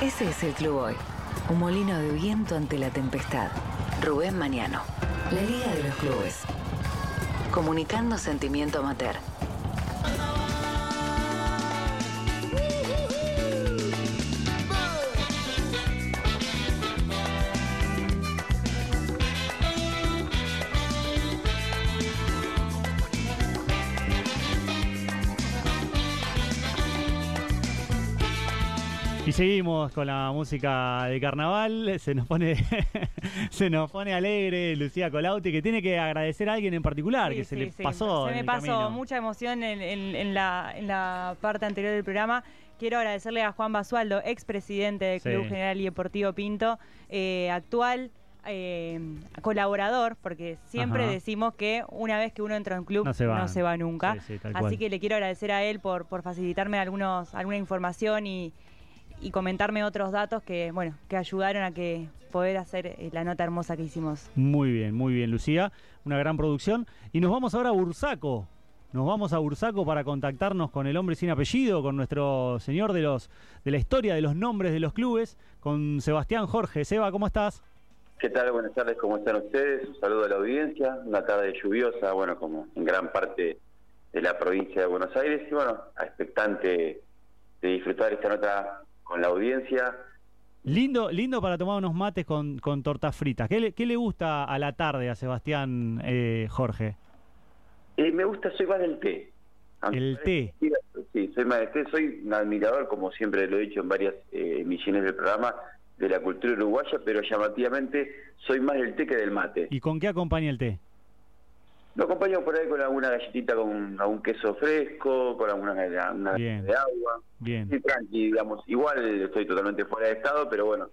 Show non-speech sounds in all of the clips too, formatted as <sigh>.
Ese es el club hoy. Un molino de viento ante la tempestad. Rubén Mañano. La Liga de los Clubes. Comunicando sentimiento amateur. Seguimos con la música de carnaval. Se nos pone, <laughs> se nos pone alegre Lucía Colauti, que tiene que agradecer a alguien en particular, Sí, que se sí, le sí. pasó. Se me pasó camino. mucha emoción en, en- en la, en la parte anterior del programa. Quiero agradecerle a Juan Basualdo, expresidente del. Club General y Deportivo Pinto, eh, actual eh, colaborador, porque siempre Ajá. decimos que una vez que uno entra en un club No se va. nunca. Sí, sí, tal Así cual. que le quiero agradecer a él por, por facilitarme algunos, alguna información y, y comentarme otros datos que, bueno, que ayudaron a que poder hacer eh, la nota hermosa que hicimos. Muy bien, muy bien, Lucía. Una gran producción. Y nos vamos ahora a Bursaco. Nos vamos a Bursaco para contactarnos con el hombre sin apellido, con nuestro señor de los de la historia de los nombres de los clubes, con Sebastián Jorge. Seba, ¿cómo estás? ¿Qué tal? Buenas tardes, ¿cómo están ustedes? Un saludo a la audiencia, una tarde lluviosa, bueno, como en gran parte de la provincia de Buenos Aires, y bueno, expectante de disfrutar esta nota con la audiencia. Lindo, lindo para tomar unos mates con, con tortas fritas. ¿Qué le, qué le gusta a la tarde a Sebastián eh, Jorge? Eh, me gusta, soy más del té. El té. Sí, soy más del té, soy un admirador, como siempre lo he dicho en varias eh, emisiones del programa, de la cultura uruguaya, pero llamativamente soy más del té que del mate. ¿Y con qué acompaña el té? Lo acompaño por ahí con alguna galletita con algún queso fresco, con alguna una Bien. de agua. Bien. Sí, tranqui, digamos. Igual estoy totalmente fuera de estado, pero bueno.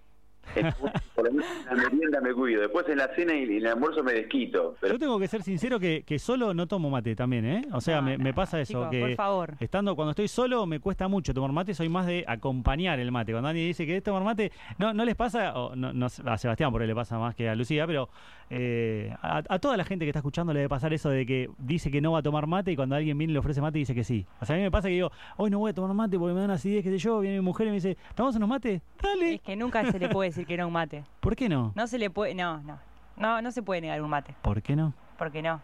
<laughs> en- por lo menos en la merienda me cuido. Después en la cena y en el almuerzo me desquito. Pero Yo tengo que ser sincero que, que solo no tomo mate también, ¿eh? O sea, No, me, no, me pasa eso, chicos, que por favor. estando cuando estoy solo me cuesta mucho tomar mate, soy más de acompañar el mate. Cuando alguien dice que es tomar mate, no, no les pasa, o no, no a Sebastián por ahí le pasa más que a Lucía, pero eh, a, a toda la gente que está escuchando le debe pasar eso de que dice que no va a tomar mate y cuando alguien viene y le ofrece mate dice que sí. O sea, a mí me pasa que digo, hoy no voy a tomar mate porque me dan acidez, qué sé yo, viene mi mujer y me dice, ¿tomamos unos mates? Dale. Es que nunca se le puede decir que no a un mate. <laughs> ¿Por qué no? No se le puede, no, no. No, no se puede negar un mate, ¿Por qué no? porque no.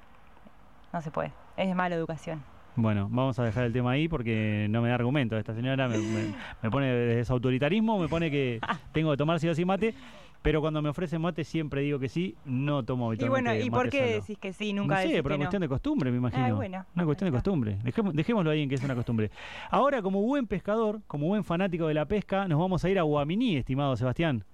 No se puede. Es de mala educación. Bueno, vamos a dejar el tema ahí porque no me da argumento. Esta señora me, me- me pone desde su autoritarismo, me pone que <laughs> tengo que tomar sí o sí mate, pero cuando me ofrecen mate siempre digo que sí, no tomo Y habitualmente bueno, ¿y por qué solo. decís que sí, nunca no sé, que es no? cuestión de costumbre, me imagino. Ah, bueno. Una cuestión de costumbre. Dejemos- dejémoslo ahí en que es una costumbre. Ahora, como buen pescador, como buen fanático de la pesca, nos vamos a ir a Guaminí, estimado Sebastián.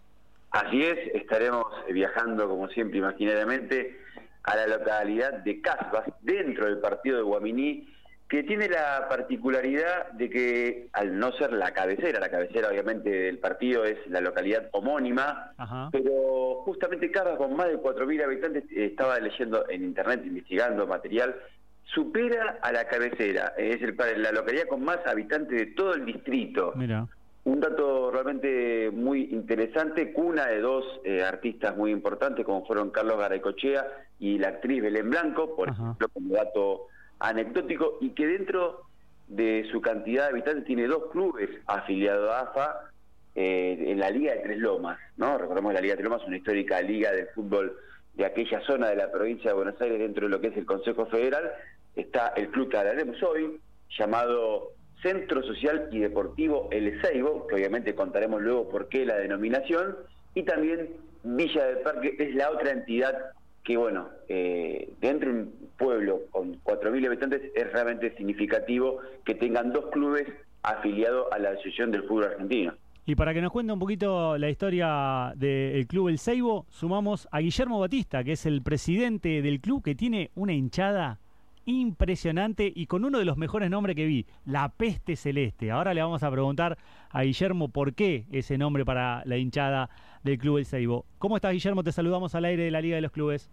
así es, estaremos viajando, como siempre, imaginariamente, a la localidad de Casbas, dentro del partido de Guaminí, que tiene la particularidad de que, al no ser la cabecera, la cabecera obviamente del partido es la localidad homónima, Ajá. Pero justamente Casbas, con más de 4.000 habitantes, estaba leyendo en internet, investigando material, supera a la cabecera. Es el, la localidad con más habitantes de todo el distrito. Mira. Un dato realmente muy interesante, cuna de dos eh, artistas muy importantes, como fueron Carlos Garaycochea y la actriz Belén Blanco, por Ajá. ejemplo, como dato anecdótico, y que dentro de su cantidad de habitantes tiene dos clubes afiliados a AFA eh, en la Liga de Tres Lomas, ¿no? Recordemos que la Liga de Tres Lomas es una histórica liga de fútbol de aquella zona de la provincia de Buenos Aires dentro de lo que es el Consejo Federal. Está el club que hablaremos hoy, llamado Centro Social y Deportivo El Seibo, que obviamente contaremos luego por qué la denominación, y también Villa del Parque es la otra entidad que, bueno, eh, dentro de un pueblo con 4.000 habitantes es realmente significativo que tengan dos clubes afiliados a la Asociación del Fútbol Argentino. Y para que nos cuente un poquito la historia del club El Seibo, sumamos a Guillermo Batista, que es el presidente del club, que tiene una hinchada impresionante y con uno de los mejores nombres que vi, la peste celeste. Ahora le vamos a preguntar a Guillermo por qué ese nombre para la hinchada del club El Seibo. ¿Cómo estás, Guillermo? Te saludamos al aire de la Liga de los Clubes.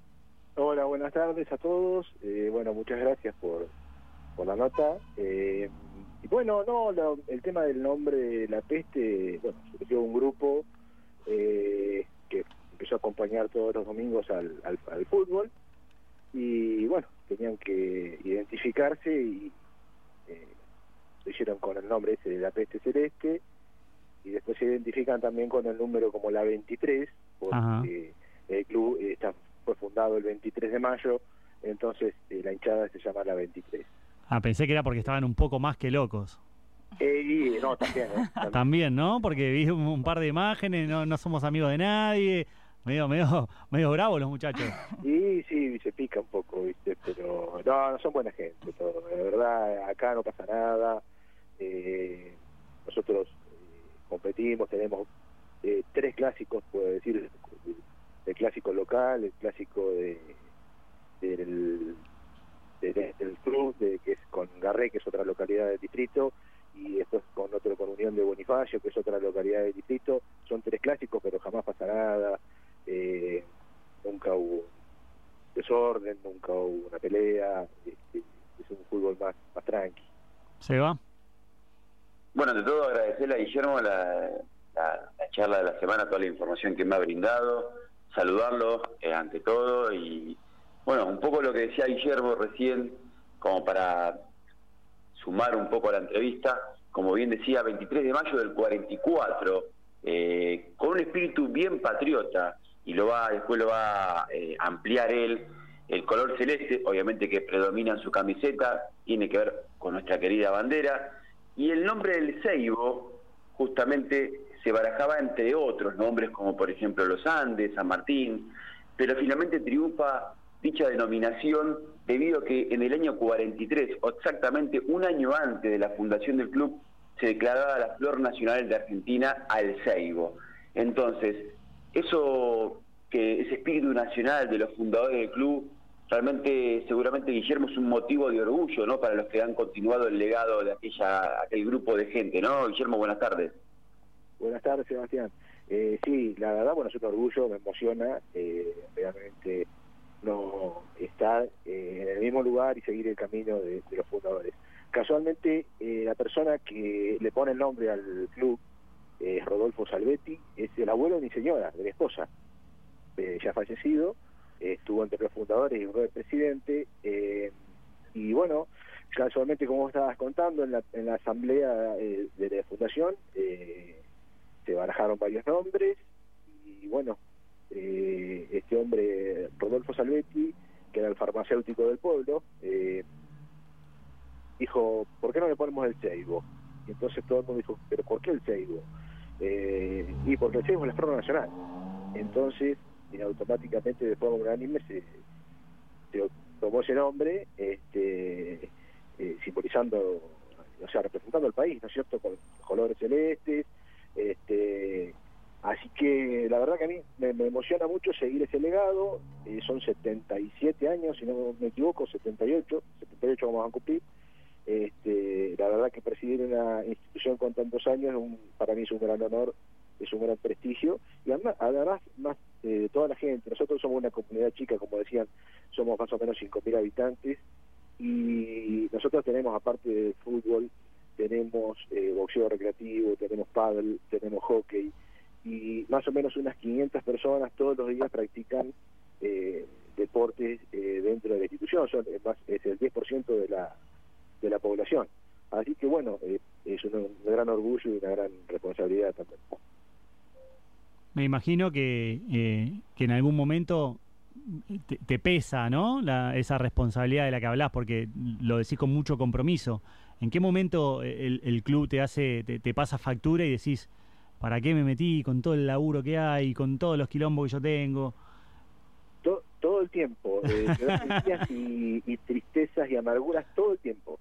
Hola, buenas tardes a todos. Eh, bueno, muchas gracias por, por la nota. Eh, y bueno, no, lo- el tema del nombre La Peste, bueno, surgió un grupo eh, que empezó a acompañar todos los domingos al, al, al fútbol y bueno, tenían que identificarse y eh, lo hicieron con el nombre ese de La Peste Celeste y después se identifican también con el número como la 23, porque el club está, fue fundado el 23 de mayo, entonces eh, la hinchada se llama la 23. Ah, pensé que era porque estaban un poco más que locos. Eh, no, también, ¿eh? <laughs> también. ¿no? Porque vi un, par de imágenes, no, no somos amigos de nadie, medio, medio, <laughs> medio bravos los muchachos. Sí, sí, se pica un poco, ¿viste? Pero no, no son buena gente, todo. De verdad, acá no pasa nada. Eh, nosotros competimos, tenemos tres clásicos, puedo decir, el clásico local, el clásico de del, del club, de, que es con Garré, que es otra localidad del distrito, y después con otro con Unión de Bonifacio, que es otra localidad del distrito. Son tres clásicos, pero jamás pasa nada. Eh, nunca hubo desorden, nunca hubo una pelea. Este, es un fútbol más, más tranqui. ¿Se va? Bueno, de todo agradecerle a Guillermo la, la, charla de la semana, toda la información que me ha brindado, saludarlo eh, ante todo y bueno, un poco lo que decía Guillermo recién, como para sumar un poco a la entrevista, como bien decía, 23 de mayo del 44, eh, con un espíritu bien patriota, y lo va después lo va a eh, ampliar él, el color celeste, obviamente que predomina en su camiseta, tiene que ver con nuestra querida bandera, y el nombre del Seibo justamente se barajaba entre otros nombres como por ejemplo Los Andes, San Martín, pero finalmente triunfa dicha denominación debido a que en el año 43, o exactamente un año antes de la fundación del club, se declaraba la flor nacional de Argentina al ceibo. Entonces, eso que ese espíritu nacional de los fundadores del club, realmente, seguramente Guillermo es un motivo de orgullo, ¿no? Para los que han continuado el legado de aquella, aquel grupo de gente, ¿no? Guillermo, buenas tardes. Buenas tardes, Sebastián. Eh, sí, la verdad, bueno, es un orgullo, me emociona, eh, realmente no estar eh, en el mismo lugar y seguir el camino de, los fundadores. Casualmente, eh, la persona que le pone el nombre al club es Rodolfo Salvetti, es el abuelo de mi señora, de mi esposa, eh, ya fallecido, estuvo entre los fundadores y fue presidente, y bueno, casualmente como estabas contando, en la, en la asamblea de la fundación se barajaron varios nombres, y bueno, eh, este hombre, Rodolfo Salvetti, que era el farmacéutico del pueblo, eh, dijo, ¿por qué no le ponemos el Seibo? Y entonces todo el mundo dijo, ¿pero por qué el Seibo? Eh, y porque el Seibo es la flor nacional. Entonces, automáticamente de forma unánime se, tomó ese nombre, este, simbolizando, o sea, representando al país, ¿no es cierto?, con colores celestes, este Así que la verdad que a mí me, emociona mucho seguir ese legado. Eh, son 77 años, si no me equivoco, 78, 78 vamos a cumplir. Este, la verdad que presidir una institución con tantos años para mí es un gran honor, es un gran prestigio. Y además, además más eh, toda la gente, nosotros somos una comunidad chica, como decían, somos más o menos 5.000 habitantes. Y nosotros tenemos, aparte del fútbol, tenemos eh, boxeo recreativo, tenemos paddle, tenemos hockey y más o menos unas 500 personas todos los días practican eh, deportes eh, dentro de la institución, son, es, más, es el 10% de la, de la población. Así que bueno, eh, es un, gran orgullo y una gran responsabilidad también. Me imagino que, que en algún momento te, pesa, ¿no? La, esa responsabilidad de la que hablas, porque lo decís con mucho compromiso. ¿En qué momento el, el club te hace, te pasa factura y decís, ¿para qué me metí con todo el laburo que hay, con todos los quilombos que yo tengo? Todo, el tiempo, eh, <laughs> y, y, tristezas y amarguras todo el tiempo.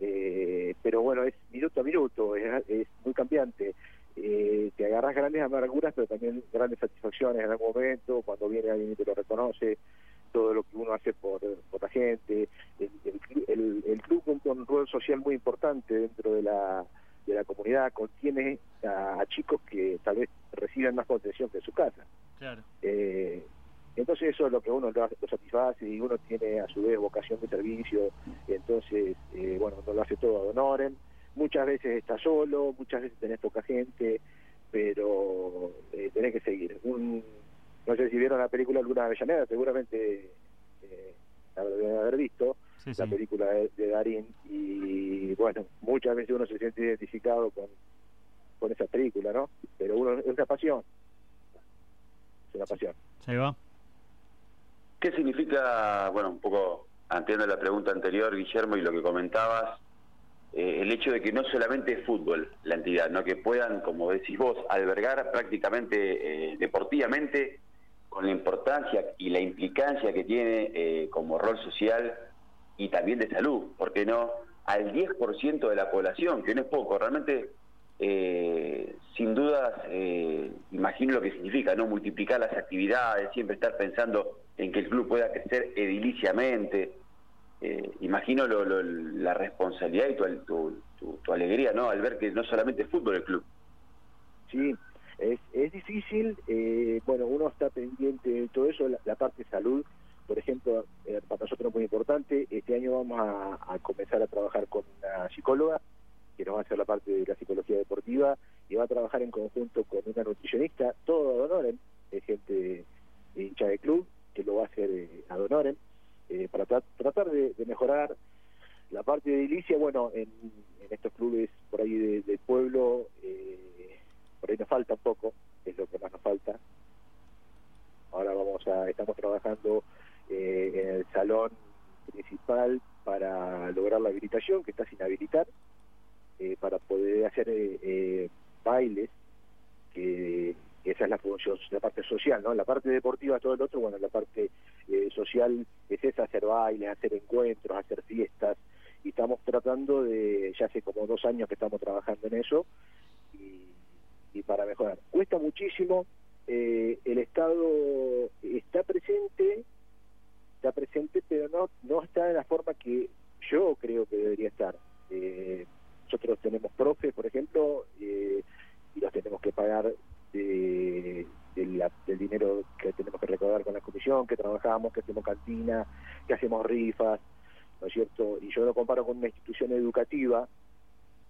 Eh, pero bueno, es minuto a minuto, es, muy cambiante. Eh, te agarras grandes amarguras, pero también grandes satisfacciones en algún momento, cuando viene alguien y te lo reconoce, todo lo que uno hace por, por la gente el, el club cumple un rol social muy importante dentro de la de la comunidad contiene a, chicos que tal vez reciben más protección que en su casa. Claro. Eh, entonces eso es lo que uno lo, satisface y uno tiene a su vez vocación de servicio, entonces, eh, bueno, uno lo hace todo a honorem. Muchas veces está solo, muchas veces tenés poca gente, pero eh, tenés que seguir. Un, no sé si vieron la película Luna Avellaneda, seguramente eh, la deben haber visto la película de, Darín y bueno, muchas veces uno se siente identificado con, con esa película ¿no? Pero uno es una pasión. Es una pasión. Se va. ¿Qué significa, bueno, un poco ante la pregunta anterior, Guillermo, y lo que comentabas, eh, el hecho de que no solamente es fútbol la entidad, ¿no? que puedan, como decís vos, albergar prácticamente eh, deportivamente con la importancia y la implicancia que tiene eh, como rol social y también de salud, porque no? Al 10% de la población, que no es poco, realmente, sin dudas, imagino lo que significa, ¿no? Multiplicar las actividades, siempre estar pensando en que el club pueda crecer ediliciamente, eh, imagino la responsabilidad y tu, tu, alegría no al ver que no solamente es fútbol el club. Sí, es, es difícil, eh, bueno, uno está pendiente de todo eso, la, parte de salud, por ejemplo, eh, para nosotros es muy importante, este año vamos a, comenzar a trabajar con una psicóloga, que nos va a hacer la parte de la psicología deportiva, y va a trabajar en conjunto con una nutricionista, todo ad honorem, es gente hincha de club, que lo va a hacer honorem, eh, para tratar de, mejorar la parte de edilicia, bueno, en, estos clubes por ahí del de pueblo, eh, por ahí nos falta un poco, es lo que más nos falta. Ahora vamos a, estamos trabajando eh, en el salón principal para lograr la habilitación, que está sin habilitar, para poder hacer bailes que esa es la función, la parte social, ¿no? La parte deportiva, todo el otro, bueno, la parte eh, social es esa, hacer bailes, hacer encuentros, hacer fiestas, y estamos tratando de, ya hace como dos años que estamos trabajando en eso, y, para mejorar. Cuesta muchísimo, eh, el Estado está presente, está presente, pero no, no está de la forma que yo creo que debería estar. Eh, nosotros tenemos profes, por ejemplo, y los tenemos que pagar de, del dinero que tenemos que recaudar con la comisión, que trabajamos, que hacemos cantina, que hacemos rifas, ¿no es cierto? Y yo lo comparo con una institución educativa,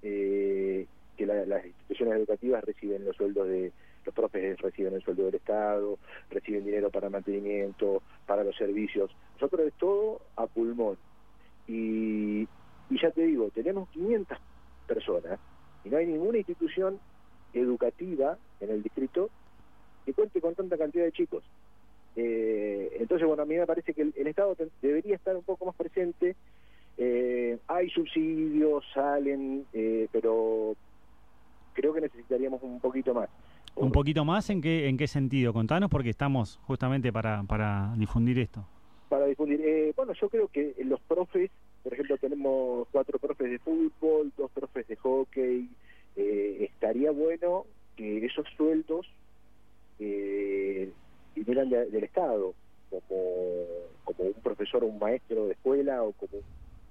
eh, que las instituciones educativas reciben los sueldos de, los profes reciben el sueldo del Estado, reciben dinero para mantenimiento, para los servicios. Nosotros es todo a pulmón. Y, y ya te digo, tenemos 500 personas y no hay ninguna institución educativa en el distrito que cuente con tanta cantidad de chicos. Eh, entonces, bueno, a mí me parece que el, Estado debería estar un poco más presente. Eh, hay subsidios, salen, eh, pero creo que necesitaríamos un poquito más. ¿Un poquito más en qué, en qué sentido? Contanos porque estamos justamente para, para difundir esto. Para difundir, bueno, yo creo que los profes, por ejemplo, tenemos cuatro profes de fútbol, dos profes de hockey, eh, estaría bueno que esos sueldos eh, vinieran del Estado, como, como un profesor o un maestro de escuela o como un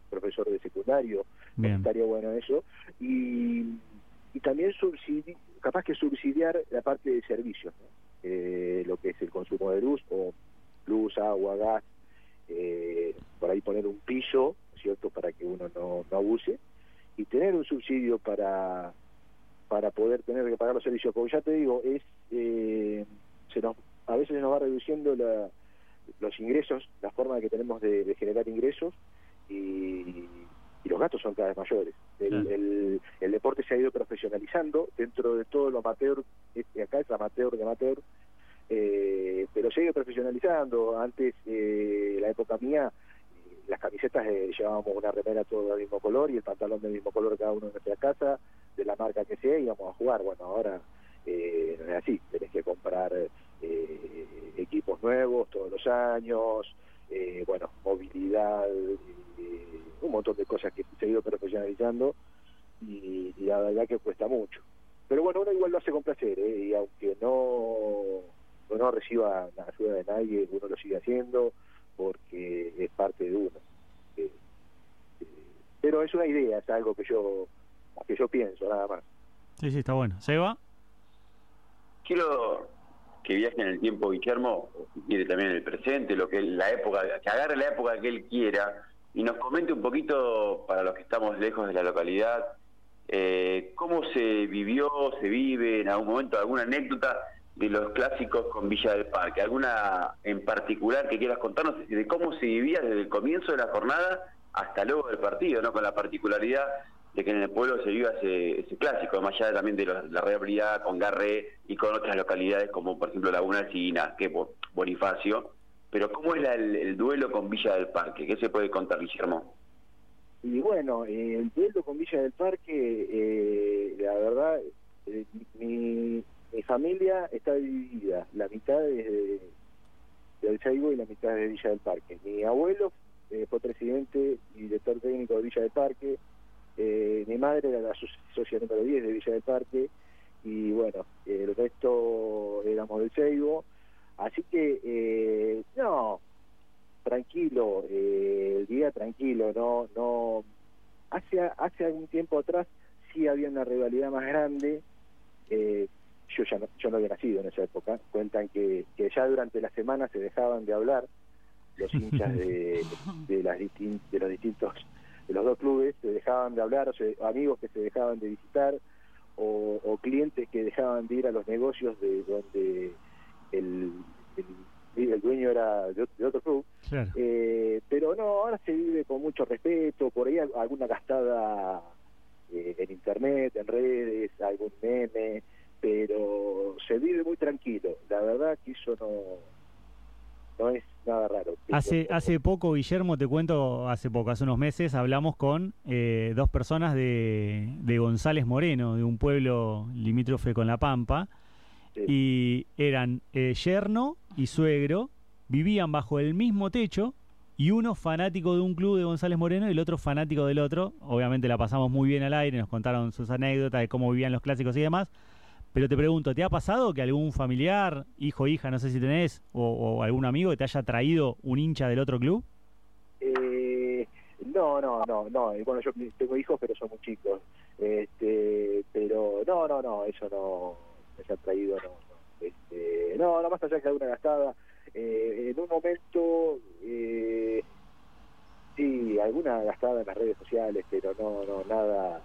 profesor de secundario, estaría bueno eso, y, y también subsidi capaz que subsidiar la parte de servicios, eh, lo que es el consumo de luz, o luz, agua, gas, eh, por ahí poner un piso, ¿cierto?, para que uno no, no abuse, y tener un subsidio para para poder tener que pagar los servicios. Porque ya te digo, es eh, se nos, a veces se nos va reduciendo la, los ingresos, la forma que tenemos de, generar ingresos y, los gastos son cada vez mayores. El, el, deporte se ha ido profesionalizando dentro de todo lo amateur, este, acá es amateur de amateur, eh, pero se ha ido profesionalizando. Antes, eh, la época mía, las camisetas eh, llevábamos una remera todo del mismo color y el pantalón del mismo color cada uno en nuestra casa, de la marca que sea, íbamos a jugar. Bueno, ahora eh, no es así, tenés que comprar eh, equipos nuevos todos los años, eh, bueno, movilidad, un montón de cosas que se ha ido profesionalizando y, la verdad que cuesta mucho. Pero bueno, uno igual lo hace con placer, y aunque no, no reciba la ayuda de nadie, uno lo sigue haciendo porque es parte de uno. pero es una idea, es algo que yo que yo pienso, nada más. Sí, sí, está bueno. ¿Seba? Quiero que viaje en el tiempo Guillermo, si quiere también en el presente, lo que la época, que agarre la época que él quiera y nos comente un poquito, para los que estamos lejos de la localidad, eh, cómo se vivió, se vive en algún momento, alguna anécdota de los clásicos con Villa del Parque, alguna en particular que quieras contarnos de cómo se vivía desde el comienzo de la jornada hasta luego del partido, ¿no? Con la particularidad de que en el pueblo se viva ese, ese clásico, más allá también de la realidad con Garré y con otras localidades como por ejemplo Laguna Alcina, que es Bonifacio. Pero ¿cómo es el, duelo con Villa del Parque? ¿Qué se puede contar, Guillermo? Y bueno, el duelo con Villa del Parque, eh, la verdad, eh, mi, mi familia está dividida. La mitad de, del Seibo y la mitad de Villa del Parque. Mi abuelo eh, fue presidente y director técnico de Villa del Parque. Eh, mi madre era la socia número 10 de Villa del Parque. Y bueno, el resto éramos del Seibo. Así que, eh, no, tranquilo, el día tranquilo, no, no. Hace, hace algún tiempo atrás sí había una rivalidad más grande. Eh, yo ya no, yo no había nacido en esa época, cuentan que, que ya durante la semana se dejaban de hablar los hinchas de, <laughs> de, las de los distintos, de los dos clubes, se dejaban de hablar, o amigos que se dejaban de visitar, o, clientes que dejaban de ir a los negocios de donde el, el, dueño era de, otro club. Eh, pero no, ahora se vive con mucho respeto, por ahí alguna gastada eh, en internet, en redes, algún meme, pero se vive muy tranquilo. La verdad que eso no, no es nada raro. Hace, hace poco, Guillermo, te cuento, hace poco, hace unos meses, hablamos con eh, dos personas de, de, González Moreno, de un pueblo limítrofe con La Pampa, y eran eh, yerno y suegro, vivían bajo el mismo techo, y uno fanático de un club de González Moreno y el otro fanático del otro. Obviamente la pasamos muy bien al aire, nos contaron sus anécdotas de cómo vivían los clásicos y demás. Pero te pregunto, ¿te ha pasado que algún familiar, hijo, hija, no sé si tenés, o, algún amigo que te haya traído un hincha del otro club? Eh, no, no, no, no. Bueno, yo tengo hijos, pero son muy chicos. Este, pero no, no, no, eso no me haya traído, no. No, este, no, no más allá que alguna gastada. Eh, en un momento, eh, sí, alguna gastada en las redes sociales, pero no, no, nada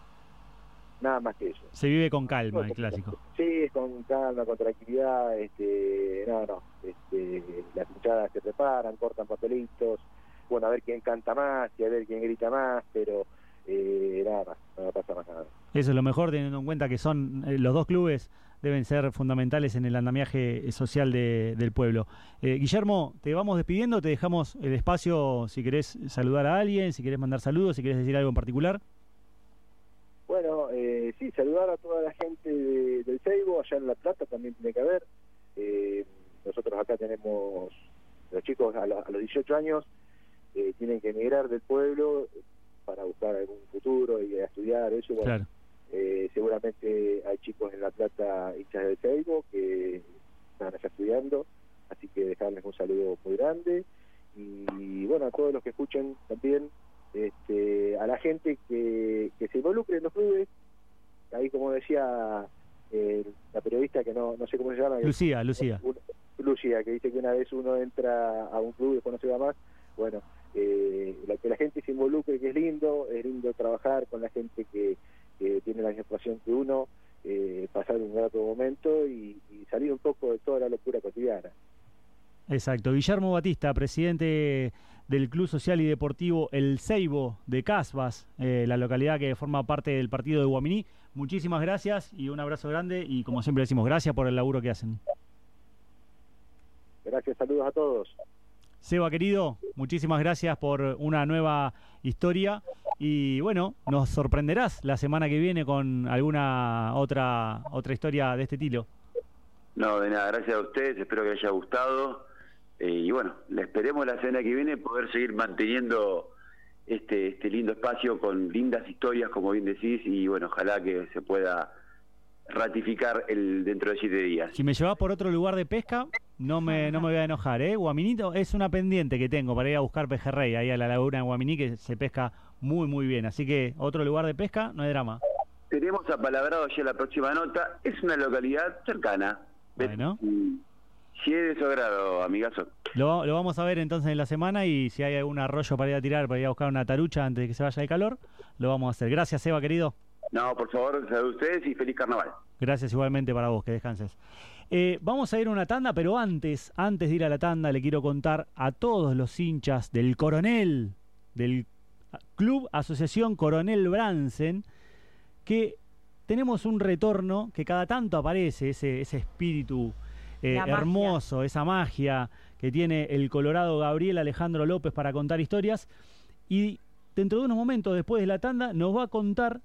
nada más que eso. Se vive con calma el clásico. Sí, con calma, con tranquilidad, este, no, no, este, las hinchadas se preparan, cortan papelitos, bueno, a ver quién canta más y a ver quién grita más, pero eh, nada más, no pasa más nada. Eso es lo mejor teniendo en cuenta que son eh, los dos clubes deben ser fundamentales en el andamiaje social del pueblo. Eh, Guillermo, te vamos despidiendo, te dejamos el espacio si querés saludar a alguien, si querés mandar saludos, si querés decir algo en particular. Bueno, eh, sí, saludar a toda la gente del Seibo, allá en La Plata también tiene que haber. Eh, nosotros acá tenemos, los chicos a, los 18 años eh, tienen que emigrar del pueblo para buscar algún futuro y estudiar eso. Eh, seguramente hay chicos en La Plata hinchas del Seibo que están allá estudiando, así que dejarles un saludo muy grande. Y bueno, a todos los que escuchen también, este, a la gente que, se involucre en los clubes. Ahí, como decía eh, la periodista, que no, no sé cómo se llama. Lucía, Lucía. Lucía, que dice que una vez uno entra a un club y después no se va más. Bueno, eh, que la gente se involucre, que es lindo, es lindo trabajar con la gente que, tiene la misma pasión que uno, eh, pasar un grato momento y salir un poco de toda la locura cotidiana. Exacto. Guillermo Batista, presidente del Club Social y Deportivo El Ceibo de Casbas, eh, la localidad que forma parte del partido de Guaminí. Muchísimas gracias y un abrazo grande y como siempre decimos, gracias por el laburo que hacen. Gracias, saludos a todos. Seba querido, muchísimas gracias por una nueva historia y bueno, nos sorprenderás la semana que viene con alguna otra otra historia de este estilo. No, de nada, gracias a ustedes, espero que les haya gustado eh, y bueno, le esperemos la semana que viene poder seguir manteniendo este, este lindo espacio con lindas historias, como bien decís, y bueno, ojalá que se pueda ratificar el dentro de siete días. Si me llevas por otro lugar de pesca, no me, no me voy a enojar, ¿eh? Guaminito es una pendiente que tengo para ir a buscar pejerrey ahí a la laguna de Guaminí, que se pesca muy, muy bien. Así que otro lugar de pesca, no hay drama. Tenemos apalabrado ya la próxima nota. Es una localidad cercana. Bueno. Si es de su agrado, amigazo. Lo, lo, vamos a ver entonces en la semana y si hay algún arroyo para ir a tirar, para ir a buscar una tarucha antes de que se vaya el calor, lo vamos a hacer. Gracias, Eva, querido. No, por favor, salud a ustedes y feliz carnaval. Gracias igualmente para vos, que descanses. Eh, vamos a ir a una tanda, pero antes, antes de ir a la tanda, le quiero contar a todos los hinchas del Coronel, del Club Asociación Coronel Bransen, que tenemos un retorno que cada tanto aparece, ese, ese espíritu eh, hermoso, esa magia que tiene el Colorado Gabriel Alejandro López para contar historias. Y dentro de unos momentos, después de la tanda, nos va a contar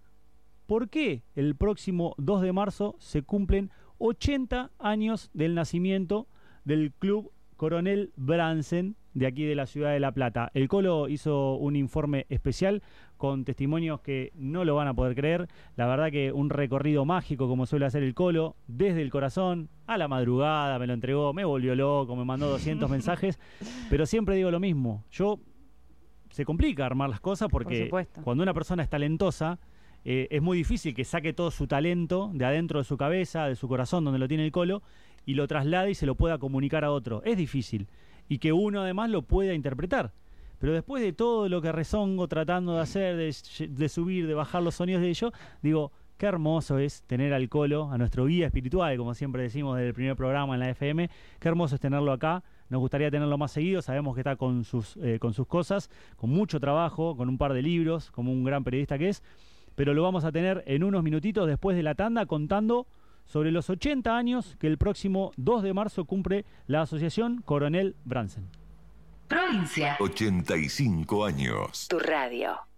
por qué el próximo 2 de marzo se cumplen 80 años del nacimiento del Club Coronel Bransen de aquí de la ciudad de La Plata. El Colo hizo un informe especial con testimonios que no lo van a poder creer. La verdad que un recorrido mágico como suele hacer el Colo, desde el corazón a la madrugada, me lo entregó, me volvió loco, me mandó 200 <laughs> mensajes, pero siempre digo lo mismo. Yo se complica armar las cosas porque cuando una persona es talentosa, eh, es muy difícil que saque todo su talento de adentro de su cabeza, de su corazón, donde lo tiene el colo, y lo traslade y se lo pueda comunicar a otro. Es difícil. Y que uno además lo pueda interpretar. Pero después de todo lo que rezongo tratando de hacer, de, subir, de bajar los sonidos de ello, digo, qué hermoso es tener al colo, a nuestro guía espiritual, como siempre decimos desde el primer programa en la FM, qué hermoso es tenerlo acá. Nos gustaría tenerlo más seguido, sabemos que está con sus, eh, con sus cosas, con mucho trabajo, con un par de libros, como un gran periodista que es, pero lo vamos a tener en unos minutitos después de la tanda contando sobre los 80 años que el próximo 2 de marzo cumple la Asociación Coronel Bransen. Provincia. 85 años. Tu radio.